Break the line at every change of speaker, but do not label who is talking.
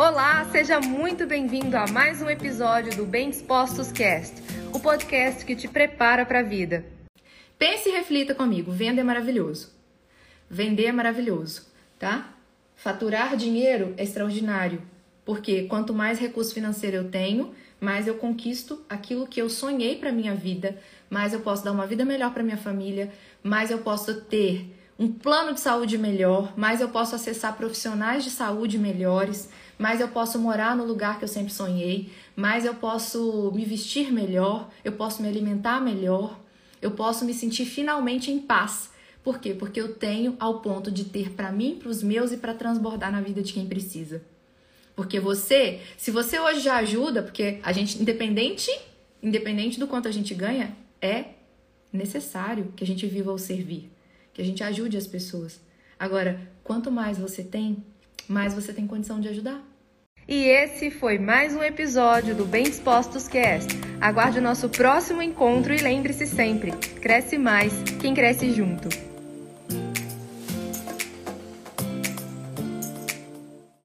Olá, seja muito bem-vindo a mais um episódio do Bem Dispostos Cast, o podcast que te prepara para a vida. Pense e reflita comigo: venda é maravilhoso. Vender é maravilhoso, tá? Faturar dinheiro é extraordinário, porque quanto mais recurso financeiro eu tenho, mais eu conquisto aquilo que eu sonhei para minha vida, mais eu posso dar uma vida melhor para minha família, mais eu posso ter um plano de saúde melhor, mais eu posso acessar profissionais de saúde melhores, mais eu posso morar no lugar que eu sempre sonhei, mais eu posso me vestir melhor, eu posso me alimentar melhor, eu posso me sentir finalmente em paz. Por quê? Porque eu tenho ao ponto de ter para mim, para os meus e para transbordar na vida de quem precisa. Porque você, se você hoje já ajuda, porque a gente independente, independente do quanto a gente ganha, é necessário que a gente viva o servir, que a gente ajude as pessoas. Agora, quanto mais você tem, mais você tem condição de ajudar. E esse foi mais um episódio do Bem Dispostos Cast. Aguarde o nosso próximo encontro e lembre-se sempre: cresce mais quem cresce junto.